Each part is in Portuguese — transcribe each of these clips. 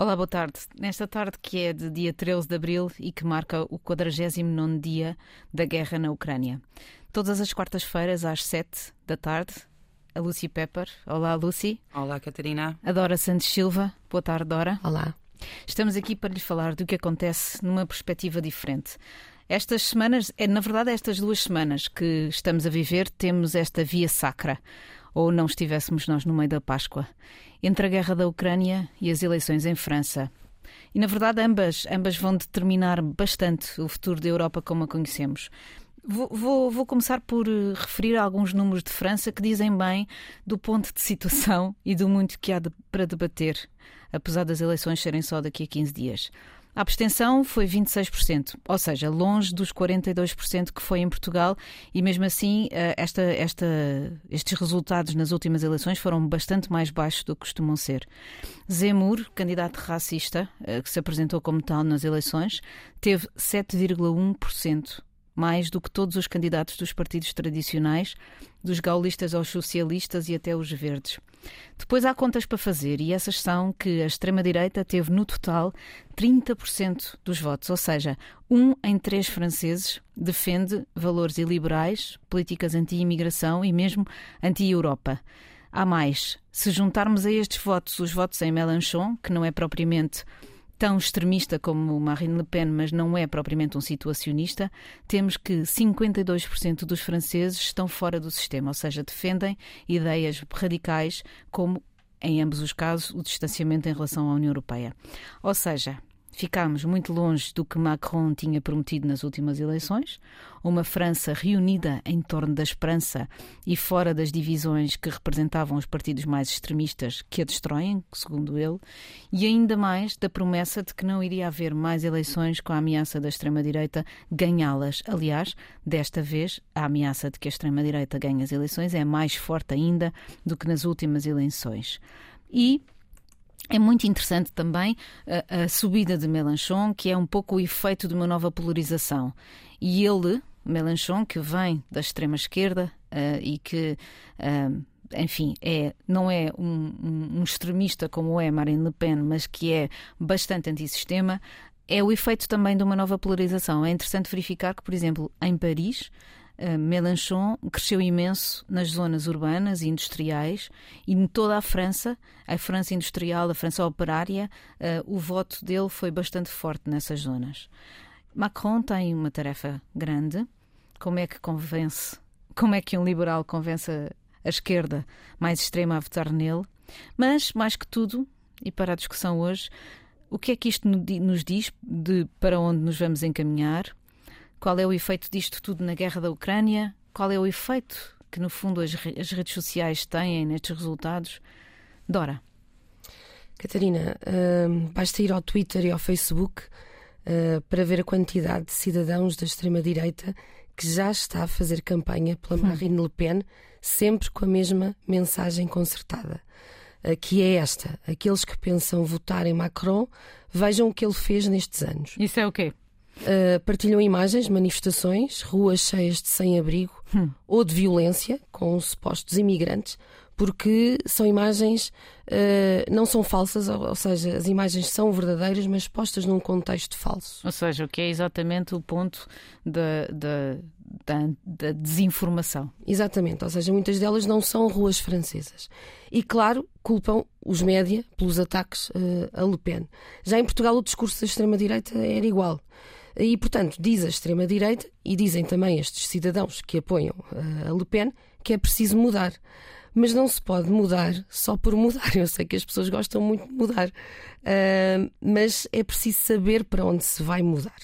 Olá, boa tarde. Nesta tarde que é de dia 13 de abril e que marca o 49 dia da guerra na Ucrânia. Todas as quartas-feiras, às 7 da tarde, a Lucy Pepper. Olá, Lucy. Olá, Catarina. A Dora Santos Silva. Boa tarde, Dora. Olá. Estamos aqui para lhe falar do que acontece numa perspectiva diferente. Estas semanas, é na verdade estas duas semanas que estamos a viver, temos esta via sacra ou não estivéssemos nós no meio da Páscoa, entre a guerra da Ucrânia e as eleições em França. E na verdade ambas, ambas vão determinar bastante o futuro da Europa como a conhecemos. Vou, vou, vou, começar por eh, referir alguns números de França que dizem bem do ponto de situação e do muito que há de, para debater, apesar das eleições serem só daqui a 15 dias. A abstenção foi 26%, ou seja, longe dos 42% que foi em Portugal, e mesmo assim eh, esta, esta, estes resultados nas últimas eleições foram bastante mais baixos do que costumam ser. Zemmour, candidato racista, eh, que se apresentou como tal nas eleições, teve 7,1% mais do que todos os candidatos dos partidos tradicionais, dos gaulistas aos socialistas e até os verdes. Depois há contas para fazer e essas são que a extrema-direita teve no total 30% dos votos, ou seja, um em três franceses defende valores iliberais, políticas anti-imigração e mesmo anti-Europa. Há mais. Se juntarmos a estes votos os votos em Mélenchon, que não é propriamente tão extremista como Marine Le Pen, mas não é propriamente um situacionista, temos que 52% dos franceses estão fora do sistema, ou seja, defendem ideias radicais como em ambos os casos, o distanciamento em relação à União Europeia. Ou seja, Ficámos muito longe do que Macron tinha prometido nas últimas eleições, uma França reunida em torno da esperança e fora das divisões que representavam os partidos mais extremistas que a destroem, segundo ele, e ainda mais da promessa de que não iria haver mais eleições com a ameaça da extrema-direita ganhá-las. Aliás, desta vez, a ameaça de que a extrema-direita ganhe as eleições é mais forte ainda do que nas últimas eleições. E é muito interessante também a, a, subida de Melanchon, que é um pouco o efeito de uma nova polarização. E ele, Melanchon, que vem da extrema esquerda uh, e que, uh, enfim, é, não é um, um, extremista como é Marine Le Pen, mas que é bastante antissistema, é o efeito também de uma nova polarização. É interessante verificar que, por exemplo, em Paris, Uh, Mélenchon cresceu imenso nas zonas urbanas e industriais e em toda a França, a França industrial, a França operária, uh, o voto dele foi bastante forte nessas zonas. Macron tem uma tarefa grande. Como é que convence, como é que um liberal convence a esquerda mais extrema a votar nele? Mas, mais que tudo, e para a discussão hoje, o que é que isto nos diz de para onde nos vamos encaminhar? Qual é o efeito disto tudo na guerra da Ucrânia? Qual é o efeito que, no fundo, as, as redes sociais têm nestes resultados? Dora. Catarina, uh, basta ir ao Twitter e ao Facebook uh, para ver a quantidade de cidadãos da extrema-direita que já está a fazer campanha pela hum. Marine Le Pen, sempre com a mesma mensagem concertada. Uh, que é esta: aqueles que pensam votar em Macron, vejam o que ele fez nestes anos. Isso é o quê? Uh, partilham imagens, manifestações, ruas cheias de sem-abrigo hum. ou de violência com supostos imigrantes, porque são imagens, uh, não são falsas, ou, ou, seja, as imagens são verdadeiras, mas postas num contexto falso. Ou seja, o que é exatamente o ponto da, da, da, da desinformação. Exatamente, ou seja, muitas delas não são ruas francesas. E, claro, culpam os média pelos ataques uh, a Le Pen. Já em Portugal, o discurso da extrema-direita era igual. E, portanto, diz a extrema-direita e dizem também estes cidadãos que apoiam eh, a Le Pen que é preciso mudar. Mas não se pode mudar só por mudar. Eu sei que as pessoas gostam muito de mudar, uh, mas é preciso saber para onde se vai mudar.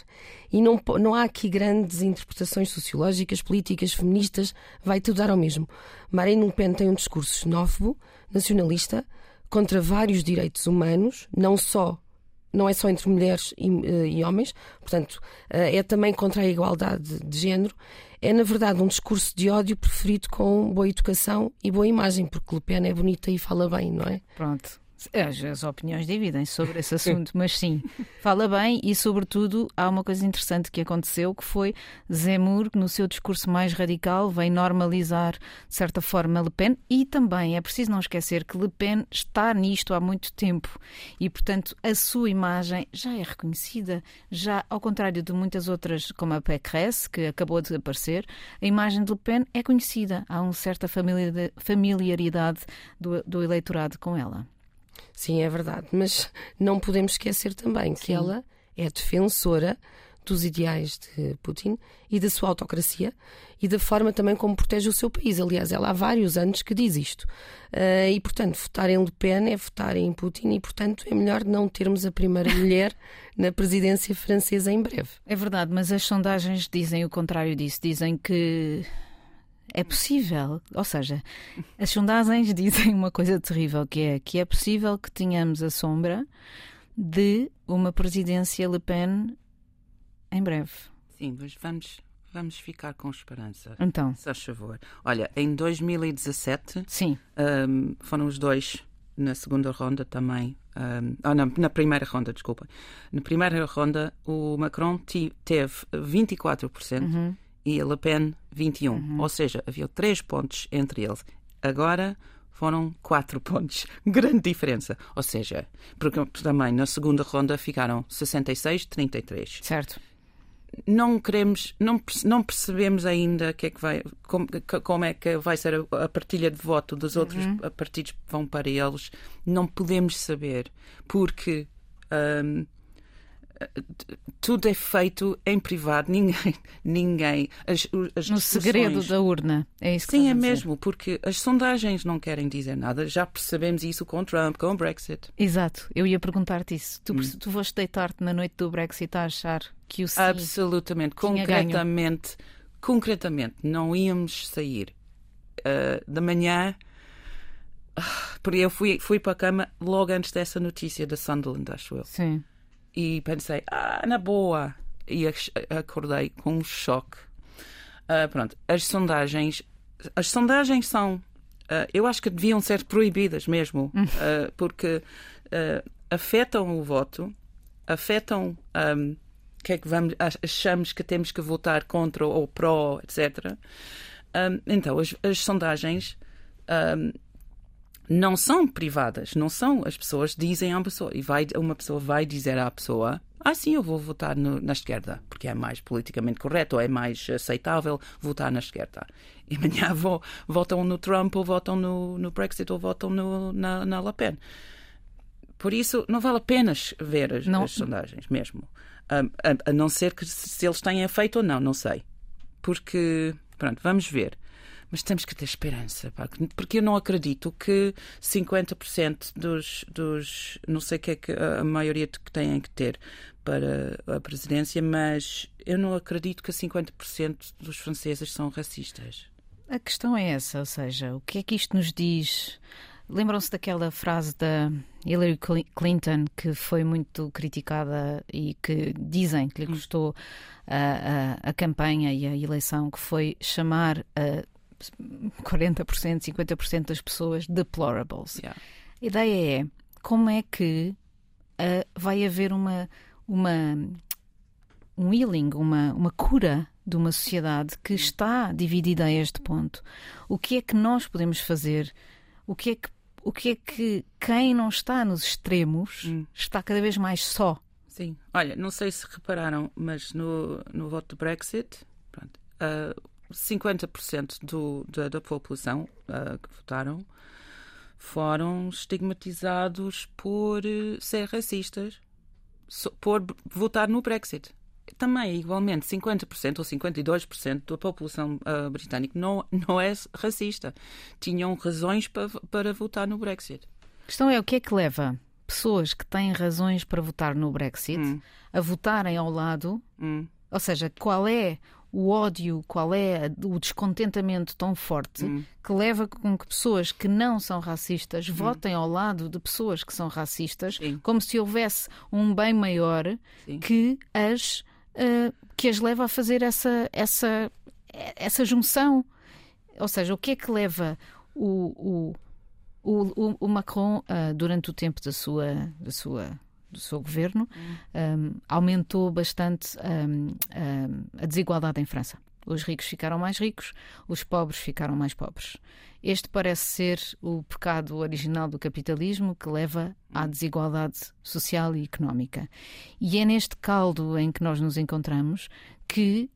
E não, não há aqui grandes interpretações sociológicas, políticas, feministas, vai tudo dar ao mesmo. Marine Le Pen tem um discurso xenófobo, nacionalista, contra vários direitos humanos, não só não é só entre mulheres e, uh, e homens, portanto, uh, é também contra a igualdade de género. É, na verdade, um discurso de ódio preferido com boa educação e boa imagem, porque Le Pen é bonita e fala bem, não é? Pronto. As, as opiniões dividem sobre esse assunto, mas sim, fala bem e, sobretudo, há uma coisa interessante que aconteceu que foi Zemmour, no seu discurso mais radical, vem normalizar, de certa forma, Le Pen e também é preciso não esquecer que Le Pen está nisto há muito tempo e, portanto, a sua imagem já é reconhecida, já ao contrário de muitas outras, como a Pécresse, que acabou de aparecer, a imagem de Le Pen é conhecida, há uma certa familiaridade do, do eleitorado com ela. Sim, é verdade, mas não podemos esquecer também Sim. que ela é defensora dos ideais de Putin e da sua autocracia e da forma também como protege o seu país. Aliás, ela há vários anos que diz isto. Uh, e, portanto, votar em Le Pen é votar em Putin e, portanto, é melhor não termos a primeira mulher na presidência francesa em breve. É verdade, mas as sondagens dizem o contrário disso. Dizem que é possível, ou seja, as sondagens dizem uma coisa terrível, que é que é possível que tenhamos a sombra de uma presidência Le Pen em breve. Sim, mas vamos, vamos ficar com esperança. Então. Se faz favor. Olha, em 2017 Sim. Um, foram os dois na segunda ronda também. Um, oh, não, na primeira ronda, desculpa. Na primeira ronda, o Macron teve 24%. Uhum e a Le Pen 21. Uhum. Ou seja, havia três pontos entre eles. Agora foram quatro pontos. Grande diferença. Ou seja, porque também na segunda ronda ficaram 66-33. Certo. Não queremos, não, não percebemos ainda que é que vai, como, como é que vai ser a, a partilha de voto dos outros uhum. partidos que vão para eles. Não podemos saber, porque um, tudo é feito em privado, ninguém, ninguém as, as no segredo da urna. É isso que Sim, é mesmo, porque as sondagens não querem dizer nada. Já percebemos isso com Trump, com o Brexit. Exato, eu ia perguntar-te isso. Tu, hum. tu foste deitar-te na noite do Brexit a achar que o sim Absolutamente, concretamente, ganho. concretamente, não íamos sair uh, da manhã. Uh, porque eu fui, fui para a cama logo antes dessa notícia da Sunderland, acho eu. Sim e pensei, ah, na boa. E acordei com um choque. Uh, pronto, as sondagens, as sondagens são, uh, eu acho que deviam ser proibidas mesmo, uh, porque afetam o voto, afetam um, que é que vamos, achamos que temos que votar contra ou pró, etc. Um, então, as, as sondagens um, não são privadas, não são. As pessoas dizem a uma pessoa, e vai, uma pessoa vai dizer à pessoa: Ah, sim, eu vou votar no, na esquerda, porque é mais politicamente correto, ou é mais aceitável votar na esquerda. E amanhã vou, votam no Trump, ou votam no, no Brexit, ou votam no, na, na Le Pen. Por isso, não vale a pena ver as, as sondagens mesmo. A, a, a, não ser que se eles têm feito ou não, não sei. Porque, pronto, vamos ver mas temos que ter esperança, porque eu não acredito que 50% dos, dos. Não sei o que é que a maioria que têm que ter para a presidência, mas eu não acredito que 50% dos franceses são racistas. A questão é essa, ou seja, o que é que isto nos diz? Lembram-se daquela frase da Hillary Clinton que foi muito criticada e que dizem que lhe hum. custou a, a, a campanha e a eleição, que foi chamar a 40%, 50% das pessoas deplorables. Yeah. A ideia é como é que uh, vai haver uma, uma um healing, uma, uma cura de uma sociedade que está dividida a este ponto. O que é que nós podemos fazer? O que é que, o que, é que quem não está nos extremos hum. está cada vez mais só? Sim. Olha, não sei se repararam, mas no, no voto do Brexit, pronto, uh, 50% do, da, da população uh, que votaram foram estigmatizados por uh, ser racistas, por votar no Brexit. Também, igualmente, 50% ou 52% da população uh, britânica não, não é racista. Tinham razões para, para votar no Brexit. A questão é o que é que leva pessoas que têm razões para votar no Brexit hum. a votarem ao lado. Hum. Ou seja, qual é o ódio, qual é o descontentamento tão forte hum. que leva com que pessoas que não são racistas hum. votem ao lado de pessoas que são racistas, Sim. como se houvesse um bem maior Sim. que as uh, que as leva a fazer essa essa essa junção. Ou seja, o que é que leva o, o O, o, Macron, uh, durante o tempo da sua, da sua do seu governo, um, aumentou bastante um, um, a desigualdade em França. Os ricos ficaram mais ricos, os pobres ficaram mais pobres. Este parece ser o pecado original do capitalismo que leva à desigualdade social e económica. E é neste caldo em que nós nos encontramos que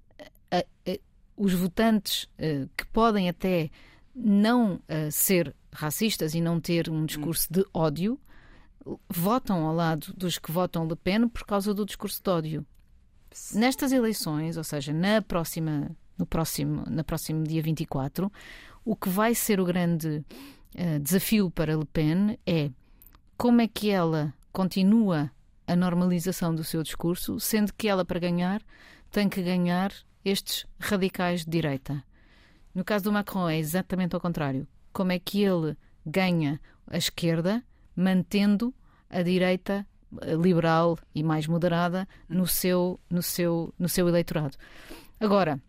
a, a, os votantes a, que podem até não ser racistas e não ter um discurso de ódio votam ao lado dos que votam Le Pen por causa do discurso de ódio. Nestas eleições, ou seja, na próxima, no próximo, na próximo dia 24, o que vai ser o grande uh, desafio para Le Pen é como é que ela continua a normalização do seu discurso, sendo que ela, para ganhar, tem que ganhar estes radicais de direita. No caso do Macron, é exatamente ao contrário. Como é que ele ganha a esquerda mantendo a direita eh, liberal e mais moderada no seu, no seu, no seu eleitorado. Agora,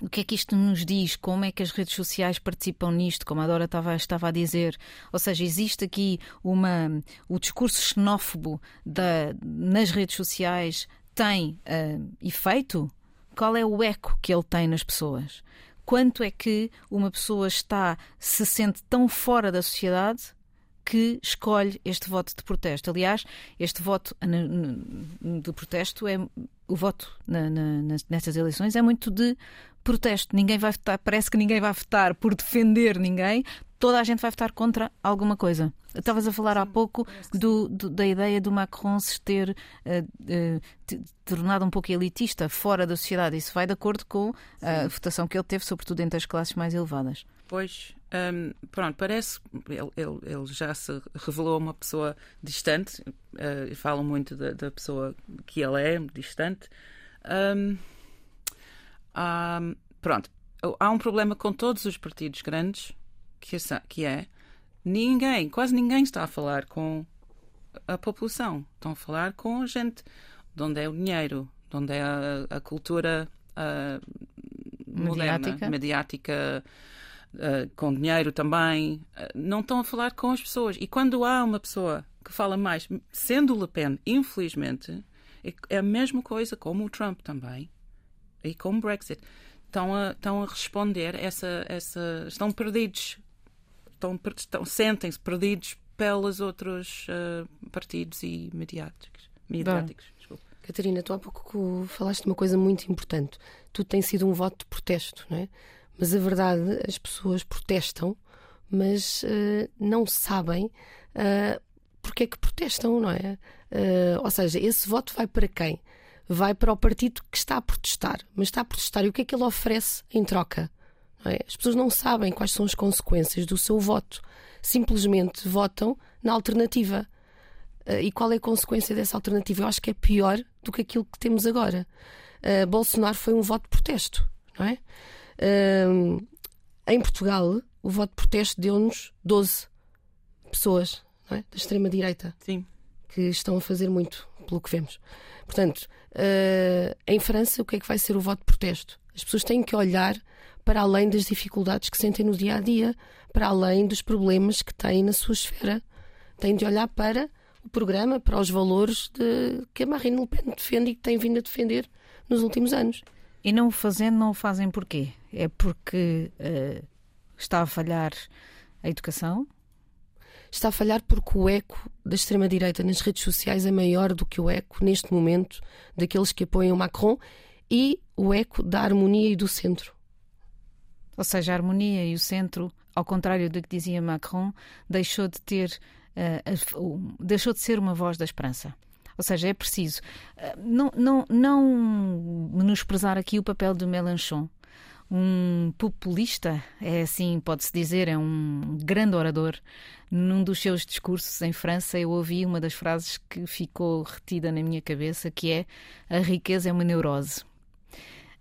o que é que isto nos diz? Como é que as redes sociais participam nisto? Como a Dora estava, estava a dizer. Ou seja, existe aqui uma. O discurso xenófobo da, nas redes sociais tem uh, efeito? Qual é o eco que ele tem nas pessoas? Quanto é que uma pessoa está, se sente tão fora da sociedade que escolhe este voto de protesto. Aliás, este voto de protesto é o voto na, na, nestas eleições é muito de protesto. Ninguém vai votar, parece que ninguém vai votar por defender ninguém, toda a gente vai votar contra alguma coisa. Estavas a falar há pouco do, do, da ideia do Macron se ter uh, uh, tornado um pouco elitista, fora da sociedade. Isso vai de acordo com a votação que ele teve, sobretudo entre as classes mais elevadas. Pois, um, pronto, parece. Ele, ele, ele, já se revelou uma pessoa distante, uh, falam muito da, da, pessoa que ele é, distante. Um, um, pronto, há um problema com todos os partidos grandes, que, que é ninguém, quase ninguém está a falar com a população. Estão a falar com a gente. De onde é o dinheiro, de onde é a, a cultura uh, moderna, mediática. Uh, com dinheiro também, uh, não estão a falar com as pessoas. E quando há uma pessoa que fala mais, sendo Le Pen, infelizmente, é, é a mesma coisa como o Trump também e com o Brexit. Estão a, estão a responder essa, essa. Estão perdidos. Estão, estão, Sentem-se perdidos pelos outros uh, partidos e mediáticos. mediáticos. Catarina, tu há pouco falaste de uma coisa muito importante. Tu tens sido um voto de protesto, não é? Mas a verdade, as pessoas protestam, mas uh, não sabem uh, porque é que protestam, não é? Uh, ou seja, esse voto vai para quem? Vai para o partido que está a protestar. Mas está a protestar e o que é que ele oferece em troca? É? As pessoas não sabem quais são as consequências do seu voto. Simplesmente votam na alternativa. E qual é a consequência dessa alternativa? Eu acho que é pior do que aquilo que temos agora. Bolsonaro foi um voto de protesto, não é? Em Portugal, o voto de protesto deu-nos 12 pessoas é? da extrema-direita que estão a fazer muito, pelo que vemos. Portanto, uh, em França, o que é que vai ser o voto de protesto? As pessoas têm que olhar para além das dificuldades que sentem no dia a dia, para além dos problemas que têm na sua esfera. Têm de olhar para o programa, para os valores de, que a Marine Le Pen defende e que tem vindo a defender nos últimos anos. E não o fazendo, não o fazem porquê? É porque uh, está a falhar a educação? Está a falhar porque o eco da extrema-direita nas redes sociais é maior do que o eco, neste momento, daqueles que apoiam Macron e o eco da harmonia e do centro. Ou seja, a harmonia e o centro, ao contrário do que dizia Macron, deixou de ter, uh, uh, deixou de ser uma voz da esperança. Ou seja, é preciso uh, não, não, não menosprezar aqui o papel do Mélenchon. Um populista, é assim, pode-se dizer, é um grande orador. Num dos seus discursos em França, eu ouvi uma das frases que ficou retida na minha cabeça, que é: a riqueza é uma neurose.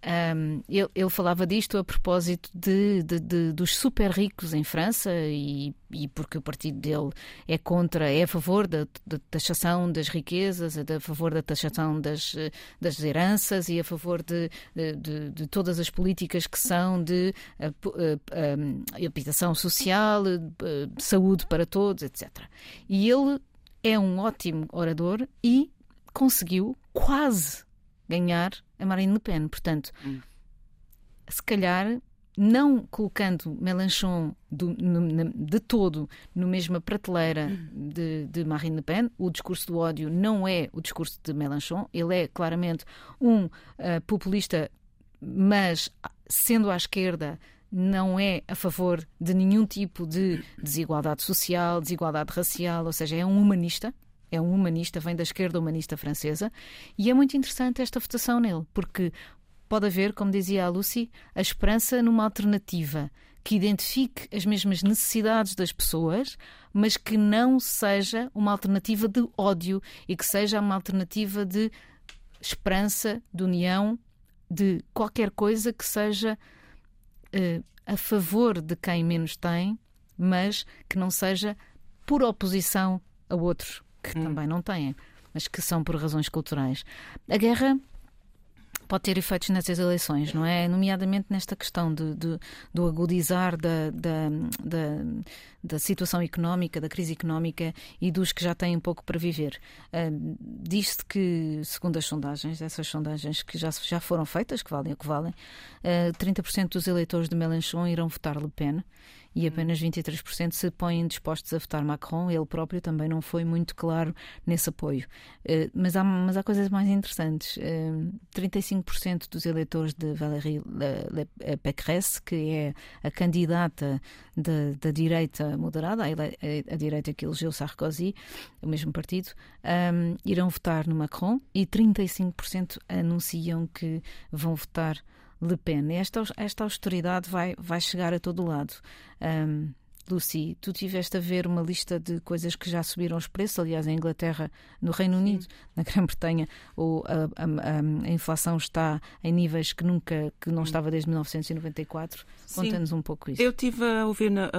Um, falava disto a propósito de, de, de, dos super ricos em França e, e, porque o partido dele é contra, é a favor da, da taxação das riquezas, é a favor da taxação das, das heranças e a favor de, de, todas as políticas que são de uh, uh, habitação social, saúde para todos, etc. E ele é um ótimo orador e conseguiu quase ganhar a Marine Le Pen. Portanto, hum. se calhar não colocando Mélenchon do, no, de todo no mesma prateleira hum. de, de, Marine Le Pen, o discurso do ódio não é o discurso de Mélenchon, ele é claramente um uh, populista, mas sendo à esquerda não é a favor de nenhum tipo de desigualdade social, desigualdade racial, ou seja, é um humanista, é um humanista, vem da esquerda humanista francesa, e é muito interessante esta votação nele, porque pode haver, como dizia a Lucy, a esperança numa alternativa que identifique as mesmas necessidades das pessoas, mas que não seja uma alternativa de ódio e que seja uma alternativa de esperança, de união, de qualquer coisa que seja uh, a favor de quem menos tem, mas que não seja por oposição a outros que hum. também não têm, mas que são por razões culturais. A guerra pode ter efeitos nessas eleições, não é? Nomeadamente nesta questão de, de, do agudizar da, da, da, da, situação económica, da crise económica e dos que já têm um pouco para viver. Uh, Diz-se que, segundo as sondagens, essas sondagens que já, já foram feitas, que valem o que valem, uh, 30% dos eleitores de Mélenchon irão votar Le Pen e apenas 23% se põem dispostos a votar Macron. Ele próprio também não foi muito claro nesse apoio. Uh, mas, há, mas há coisas mais interessantes. Uh, eh, 35% dos eleitores de Valérie Pécresse, que é a candidata da, da direita moderada, a, direita que elegeu Sarkozy, o mesmo partido, um, eh, irão votar no Macron e 35% anunciam que vão votar Le Pen. Esta, esta austeridade vai, vai chegar a todo lado. Um, Lucy, tu tiveste a ver uma lista de coisas que já subiram os preços, aliás, em Inglaterra, no Reino Sim. Unido, na Grã-Bretanha, a, a, a, inflação está em níveis que nunca, que não estava desde 1994. Conta-nos um pouco isso. Eu tive a ouvir na,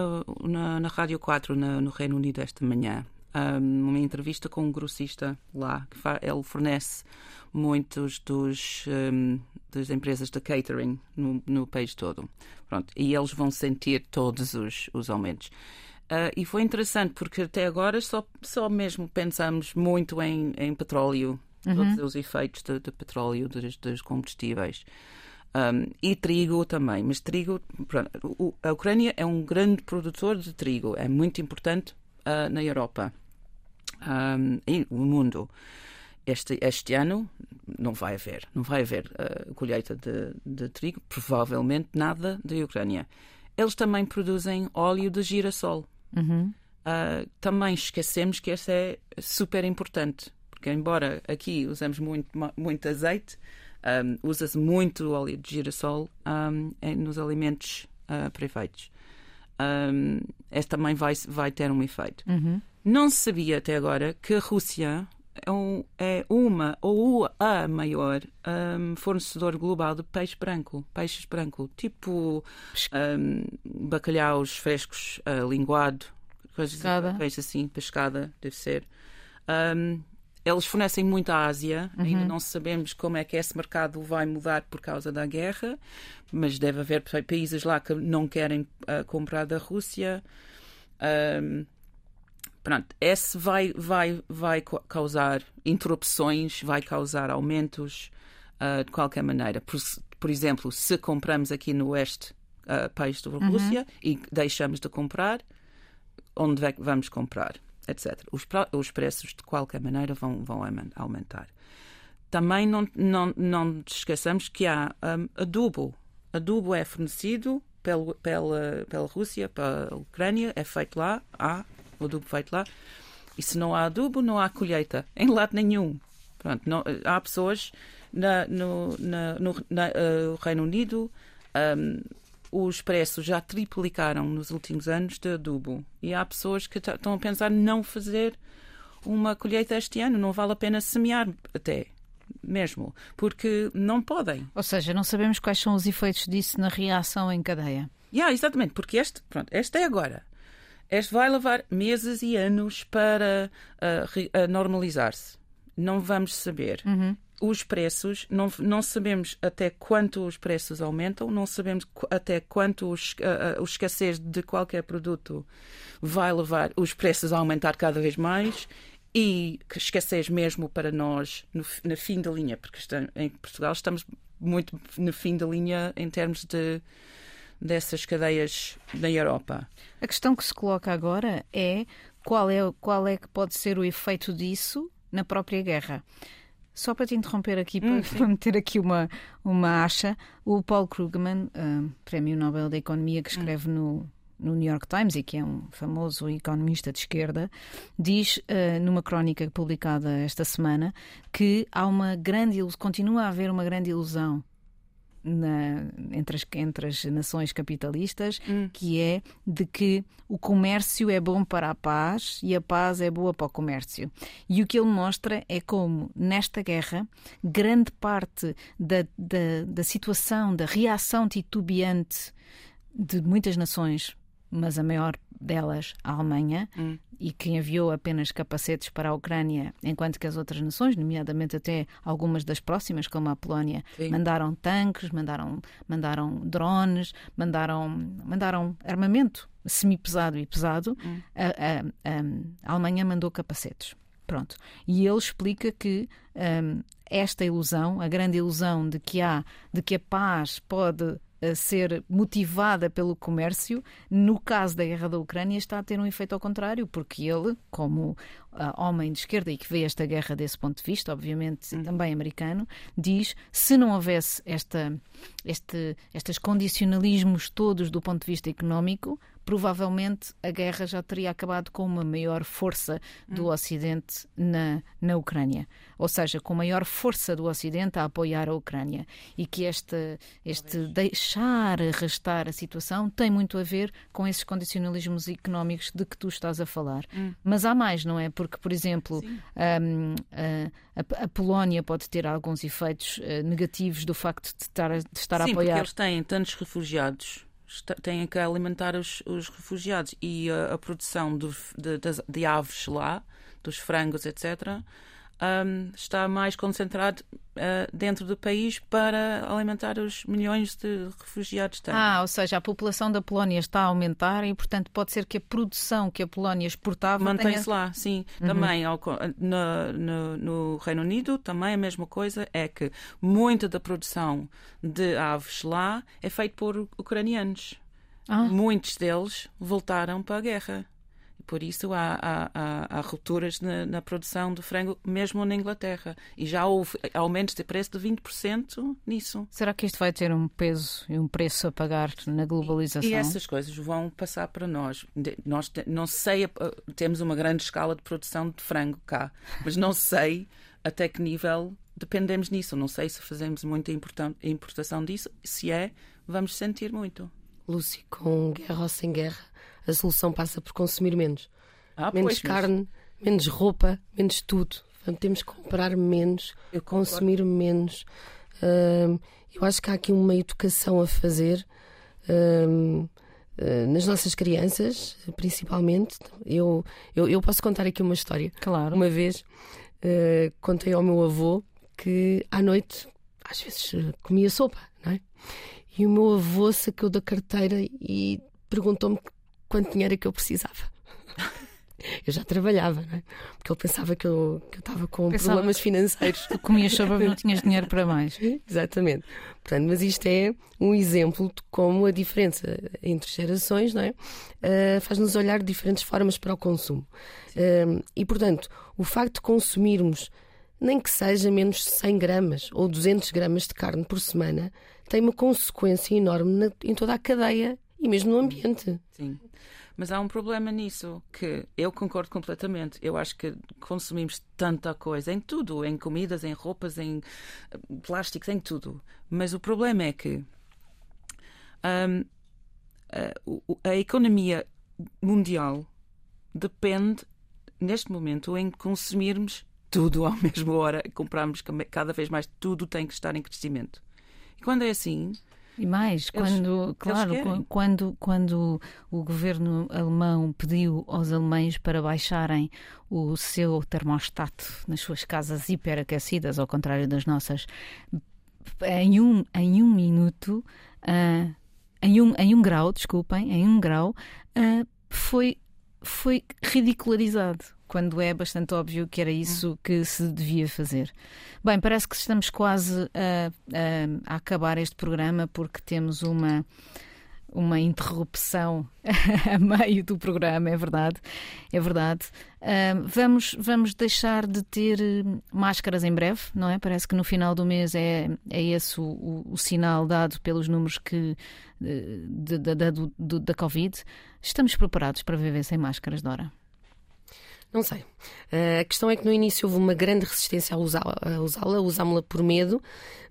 na, na Rádio 4, na, no Reino Unido, esta manhã, uma entrevista com um grossista lá, que ele fornece muitos dos um, das empresas de catering no, no país todo. Pronto, e eles vão sentir todos os, os aumentos. Uh, e foi interessante porque até agora só, só mesmo pensamos muito em, em petróleo, uhum. todos os efeitos de, de petróleo, dos, dos combustíveis. Um, e trigo também, mas trigo, pronto, a Ucrânia é um grande produtor de trigo, é muito importante uh, na Europa um, e no mundo. Este, este ano não vai haver, não vai haver uh, colheita de, de trigo, provavelmente nada da Ucrânia. Eles também produzem óleo de girassol. Uhum. Uh, também esquecemos que isso é super importante, porque embora aqui usamos muito, muito azeite, um, usa-se muito óleo de girassol um, nos alimentos uh, perfeitos. Um, esse também vai, vai ter um efeito. Uhum. Não se sabia até agora que a Rússia é, um, é uma ou a maior um, fornecedor global de peixe branco, peixes branco, tipo um, bacalhaus frescos, uh, linguado, coisas peixe assim, pescada, deve ser. Um, eles fornecem muito à Ásia, uhum. ainda não sabemos como é que esse mercado vai mudar por causa da guerra, mas deve haver países lá que não querem uh, comprar da Rússia. Um, Pronto, esse vai, vai, vai causar interrupções, vai causar aumentos uh, de qualquer maneira. Por, por, exemplo, se compramos aqui no oeste uh, peixe da Rússia uhum. e deixamos de comprar, onde é que vamos comprar, etc. Os, os preços, de qualquer maneira, vão, vão aumentar. Também não, não, não esqueçamos que há um, adubo. Adubo é fornecido pela, pela, pela Rússia, pela Ucrânia, é feito lá, há o adubo feito lá. E se não há adubo, não há colheita, em lado nenhum. Pronto, não, há pessoas na, no, na, no na, uh, Reino Unido, um, os preços já triplicaram nos últimos anos de adubo. E há pessoas que estão a pensar não fazer uma colheita este ano, não vale a pena semear até. mesmo, porque não podem. Ou seja, não sabemos quais são os efeitos disso na reação em cadeia. Yeah, exatamente, porque este, pronto, este é agora. Este vai levar meses e anos para uh, normalizar-se. Não vamos saber. Uhum. Os preços, não, não sabemos até quanto os preços aumentam, não sabemos até quanto os, uh, escassez de qualquer produto vai levar os preços a aumentar cada vez mais e escassez mesmo para nós no, fim da linha, porque em Portugal estamos muito no fim da linha em termos de dessas cadeias na Europa. A questão que se coloca agora é qual é, qual é que pode ser o efeito disso na própria guerra. Só para te interromper aqui, hum, para, meter aqui uma, uma acha, o Paul Krugman, uh, Prémio Nobel da Economia, que escreve hum. no, no New York Times e que é um famoso economista de esquerda, diz uh, numa crónica publicada esta semana que há uma grande continua a haver uma grande ilusão na, entre, as, entre as nações capitalistas, hum. que é de que o comércio é bom para a paz e a paz é boa para o comércio. E o que ele mostra é como, nesta guerra, grande parte da, da, da situação, da reação titubeante de muitas nações, mas a maior delas, a Alemanha, hum. e que enviou apenas capacetes para a Ucrânia, enquanto que as outras nações, nomeadamente até algumas das próximas, como a Polónia, Sim. mandaram tanques, mandaram, mandaram drones, mandaram, mandaram armamento semi-pesado e pesado. Hum. A, a, a, a, Alemanha mandou capacetes. Pronto. E ele explica que um, esta ilusão, a grande ilusão de que há, de que a paz pode a ser motivada pelo comércio, no caso da guerra da Ucrânia está a ter um efeito ao contrário, porque ele, como uh, homem de esquerda e que vê esta guerra desse ponto de vista, obviamente uhum. também americano, diz se não houvesse esta, este, estes condicionalismos todos do ponto de vista económico, provavelmente a guerra já teria acabado com uma maior força do hum. Ocidente na, na Ucrânia. Ou seja, com maior força do Ocidente a apoiar a Ucrânia. E que este, este deixar arrastar a situação tem muito a ver com esses condicionalismos económicos de que tu estás a falar. Hum. Mas há mais, não é? Porque, por exemplo, um, a, a, Polónia pode ter alguns efeitos uh, negativos do facto de estar, de estar Sim, a apoiar. Porque eles têm tantos refugiados têm que alimentar os, os refugiados e a, a produção de, de, de, aves lá, dos frangos, etc., um, está mais concentrado uh, dentro do país para alimentar os milhões de refugiados. Ah, ou seja, a população da Polónia está a aumentar e, portanto, pode ser que a produção que a Polónia exportava mantém-se tenha... lá, sim. Uhum. Também ao, no, no, no, Reino Unido também a mesma coisa é que muita da produção de aves lá é feita por ucranianos. Ah. Muitos deles voltaram para a guerra. Por isso há, há, há, há rupturas na, na, produção de frango, mesmo na Inglaterra. E já houve aumentos de preço de 20% nisso. Será que isto vai ter um peso e um preço a pagar na globalização? E, e essas coisas vão passar para nós. Nós não sei, temos uma grande escala de produção de frango cá, mas não sei até que nível dependemos nisso. Não sei se fazemos muita importação disso. Se é, vamos sentir muito. Lucy, com guerra ou sem guerra, a solução passa por consumir menos. Ah, menos pois, carne, mas... menos roupa, menos tudo. Portanto, temos que comprar menos, consumir menos. Uh, eu acho que há aqui uma educação a fazer uh, uh, nas nossas crianças, principalmente. Eu, eu, eu, posso contar aqui uma história. Claro. Uma vez ah, contei ao meu avô que à noite, às vezes, comia sopa, não é? E o meu avô sacou da carteira e perguntou-me quanto dinheiro é que eu precisava. Eu já trabalhava, não é? Porque ele pensava que eu, que eu estava com pensava problemas financeiros. Tu comias sopa e não tinhas dinheiro para mais. Exatamente. Portanto, mas isto é um exemplo de como a diferença entre gerações não é? Uh, faz-nos olhar de diferentes formas para o consumo. Uh, e, portanto, o facto de consumirmos nem que seja menos 100 gramas ou 200 gramas de carne por semana, tem uma consequência enorme na, em toda a cadeia e mesmo no ambiente. Sim. Mas há um problema nisso que eu concordo completamente. Eu acho que consumimos tanta coisa, em tudo, em comidas, em roupas, em eh, plásticos, em tudo. Mas o problema é que um, a, a economia mundial depende, neste momento, em consumirmos tudo à mesma hora, compramos cada vez mais, tudo tem que estar em crescimento. E quando é assim, e mais, quando, claro, quando, quando o governo alemão pediu aos alemães para baixarem o seu termostato nas suas casas hiperaquecidas, ao contrário das nossas, em um, em um minuto, uh, em, um, em um grau, desculpem, em um grau, uh, foi, foi ridicularizado quando é bastante óbvio que era isso que se devia fazer. Bem, parece que estamos quase a, a, a acabar este programa porque temos uma uma interrupção a meio do programa, é verdade, é verdade. Uh, vamos, vamos deixar de ter máscaras em breve, não é? Parece que no final do mês é, é esse o, o, o sinal dado pelos números que, de, de, de, da Covid. Estamos preparados para viver sem máscaras, Dora? Não sei. Uh, a questão é que no início houve uma grande resistência a usá-la, usámos-la por medo,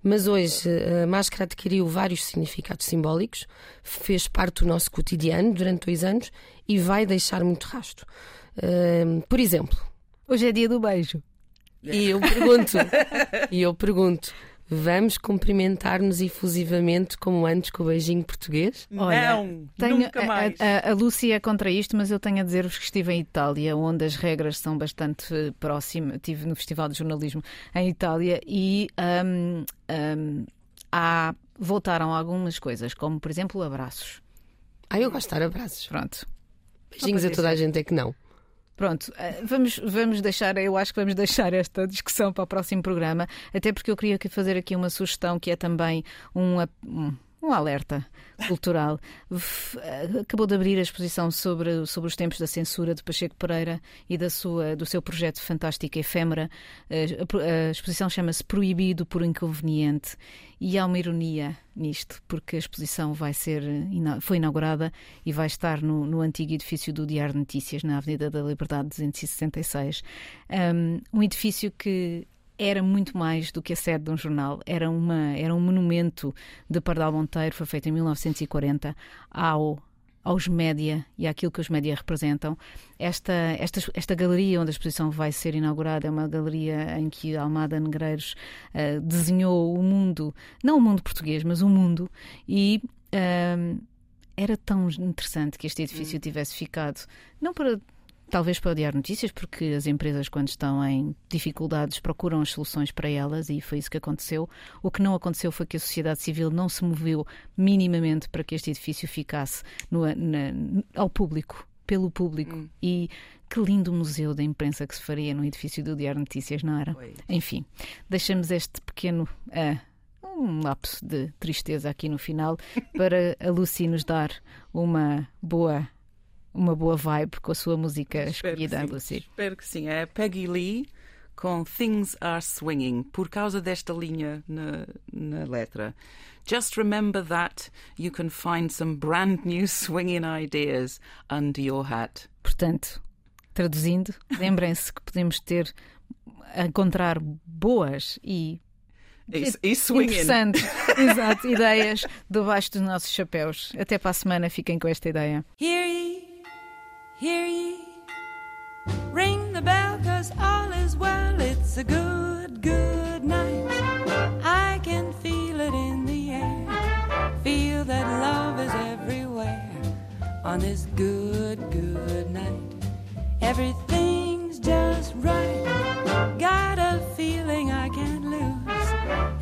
mas hoje a máscara adquiriu vários significados simbólicos, fez parte do nosso cotidiano durante dois anos e vai deixar muito rasto. Uh, por exemplo. Hoje é dia do beijo. E eu pergunto, e eu pergunto, Vamos cumprimentar-nos efusivamente como antes com o beijinho português? Olha, não, tenho, nunca mais. A, a, a Lúcia é contra isto, mas eu tenho a dizer-vos que estive em Itália, onde as regras são bastante próximas. Estive no Festival de Jornalismo em Itália e um, um, há, voltaram algumas coisas, como por exemplo abraços. Ah, eu gosto de dar abraços. Pronto. Beijinhos a toda a gente é que não. Pronto, eh, vamos, vamos deixar, eu acho que vamos deixar esta discussão para o próximo programa, até porque eu queria fazer aqui uma sugestão que é também um, um um alerta cultural. Acabou de abrir a exposição sobre, sobre os tempos da censura de Pacheco Pereira e da sua, do seu projeto fantástico Efêmera. A, exposição chama-se Proibido por Inconveniente e há uma ironia nisto, porque a exposição vai ser, foi inaugurada e vai estar no, no antigo edifício do Diário de Notícias, na Avenida da Liberdade 266. Um edifício que era muito mais do que a sede de um jornal. Era, uma, era um monumento de Pardal Monteiro, foi feito em 1940, ao aos média e àquilo que os média representam. Esta, esta, esta galeria onde a exposição vai ser inaugurada é uma galeria em que Almada Negreiros uh, desenhou o mundo, não o mundo português, mas o mundo, e uh, era tão interessante que este edifício hum. tivesse ficado, não para Talvez para odiar notícias, porque as empresas, quando estão em dificuldades, procuram as soluções para elas e foi isso que aconteceu. O que não aconteceu foi que a sociedade civil não se moveu minimamente para que este edifício ficasse no, na, ao público, pelo público. Hum. E que lindo museu da imprensa que se faria no edifício do Diário Notícias, não era? Foi. Enfim, deixamos este pequeno. Uh, um lapso de tristeza aqui no final para a Lucy nos dar uma boa uma boa vibe com a sua música escolhida, Lucy. Espero que sim. É Peggy Lee com Things Are Swinging, por causa desta linha na, na letra. Just remember that you can find some brand new swinging ideas under your hat. Portanto, traduzindo, lembrem-se que podemos ter, encontrar boas e e, e interessantes exato, ideias debaixo dos nossos chapéus. Até para a semana, fiquem com esta ideia. Here Hear ye, ring the bell, cause all is well. It's a good, good night. I can feel it in the air. Feel that love is everywhere on this good, good night. Everything's just right. Got a feeling I can't lose.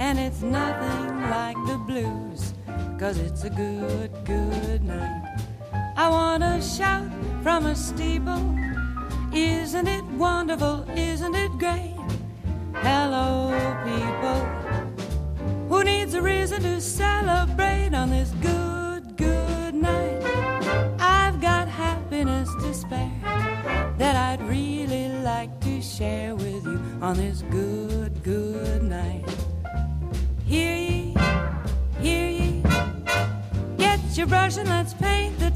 And it's nothing like the blues, cause it's a good, good night. I want to shout from a steeple. Isn't it wonderful? Isn't it great? Hello, people. Who needs a reason to celebrate on this good, good night? I've got happiness to spare that I'd really like to share with you on this good, good night. Hear ye, hear ye. Get your brush and let's paint the